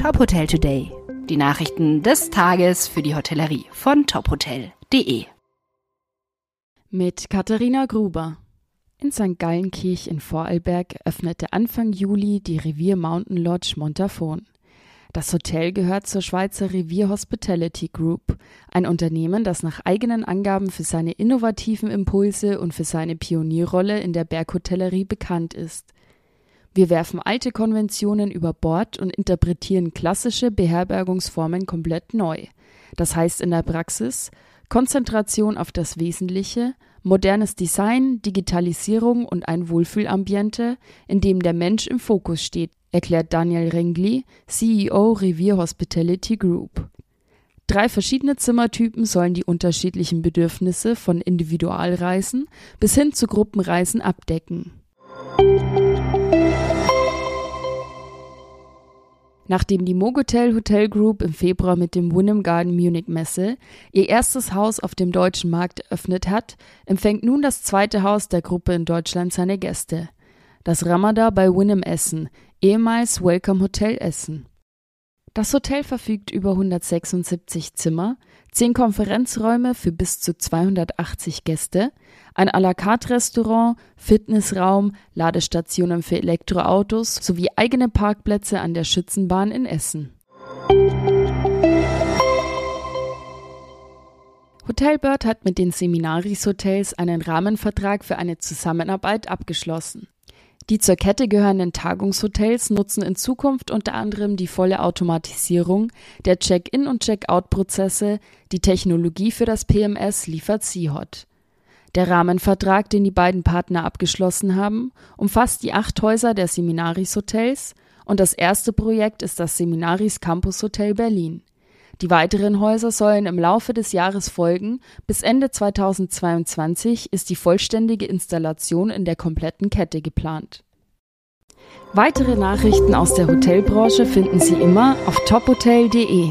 Top Hotel Today. Die Nachrichten des Tages für die Hotellerie von tophotel.de. Mit Katharina Gruber. In St. Gallenkirch in Vorarlberg öffnete Anfang Juli die Revier Mountain Lodge Montafon. Das Hotel gehört zur Schweizer Revier Hospitality Group, ein Unternehmen, das nach eigenen Angaben für seine innovativen Impulse und für seine Pionierrolle in der Berghotellerie bekannt ist. Wir werfen alte Konventionen über Bord und interpretieren klassische Beherbergungsformen komplett neu. Das heißt in der Praxis Konzentration auf das Wesentliche, modernes Design, Digitalisierung und ein Wohlfühlambiente, in dem der Mensch im Fokus steht, erklärt Daniel Rengli, CEO Revier Hospitality Group. Drei verschiedene Zimmertypen sollen die unterschiedlichen Bedürfnisse von Individualreisen bis hin zu Gruppenreisen abdecken. Nachdem die Mogotel Hotel Group im Februar mit dem Wynnum Garden Munich Messe ihr erstes Haus auf dem deutschen Markt eröffnet hat, empfängt nun das zweite Haus der Gruppe in Deutschland seine Gäste. Das Ramada bei Wynnum Essen, ehemals Welcome Hotel Essen. Das Hotel verfügt über 176 Zimmer, 10 Konferenzräume für bis zu 280 Gäste, ein à la carte Restaurant, Fitnessraum, Ladestationen für Elektroautos sowie eigene Parkplätze an der Schützenbahn in Essen. Hotelbird hat mit den Seminaris Hotels einen Rahmenvertrag für eine Zusammenarbeit abgeschlossen. Die zur Kette gehörenden Tagungshotels nutzen in Zukunft unter anderem die volle Automatisierung der Check-in- und Check-out-Prozesse, die Technologie für das PMS liefert Seahot. Der Rahmenvertrag, den die beiden Partner abgeschlossen haben, umfasst die acht Häuser der Seminaris Hotels und das erste Projekt ist das Seminaris Campus Hotel Berlin. Die weiteren Häuser sollen im Laufe des Jahres folgen. Bis Ende 2022 ist die vollständige Installation in der kompletten Kette geplant. Weitere Nachrichten aus der Hotelbranche finden Sie immer auf tophotel.de.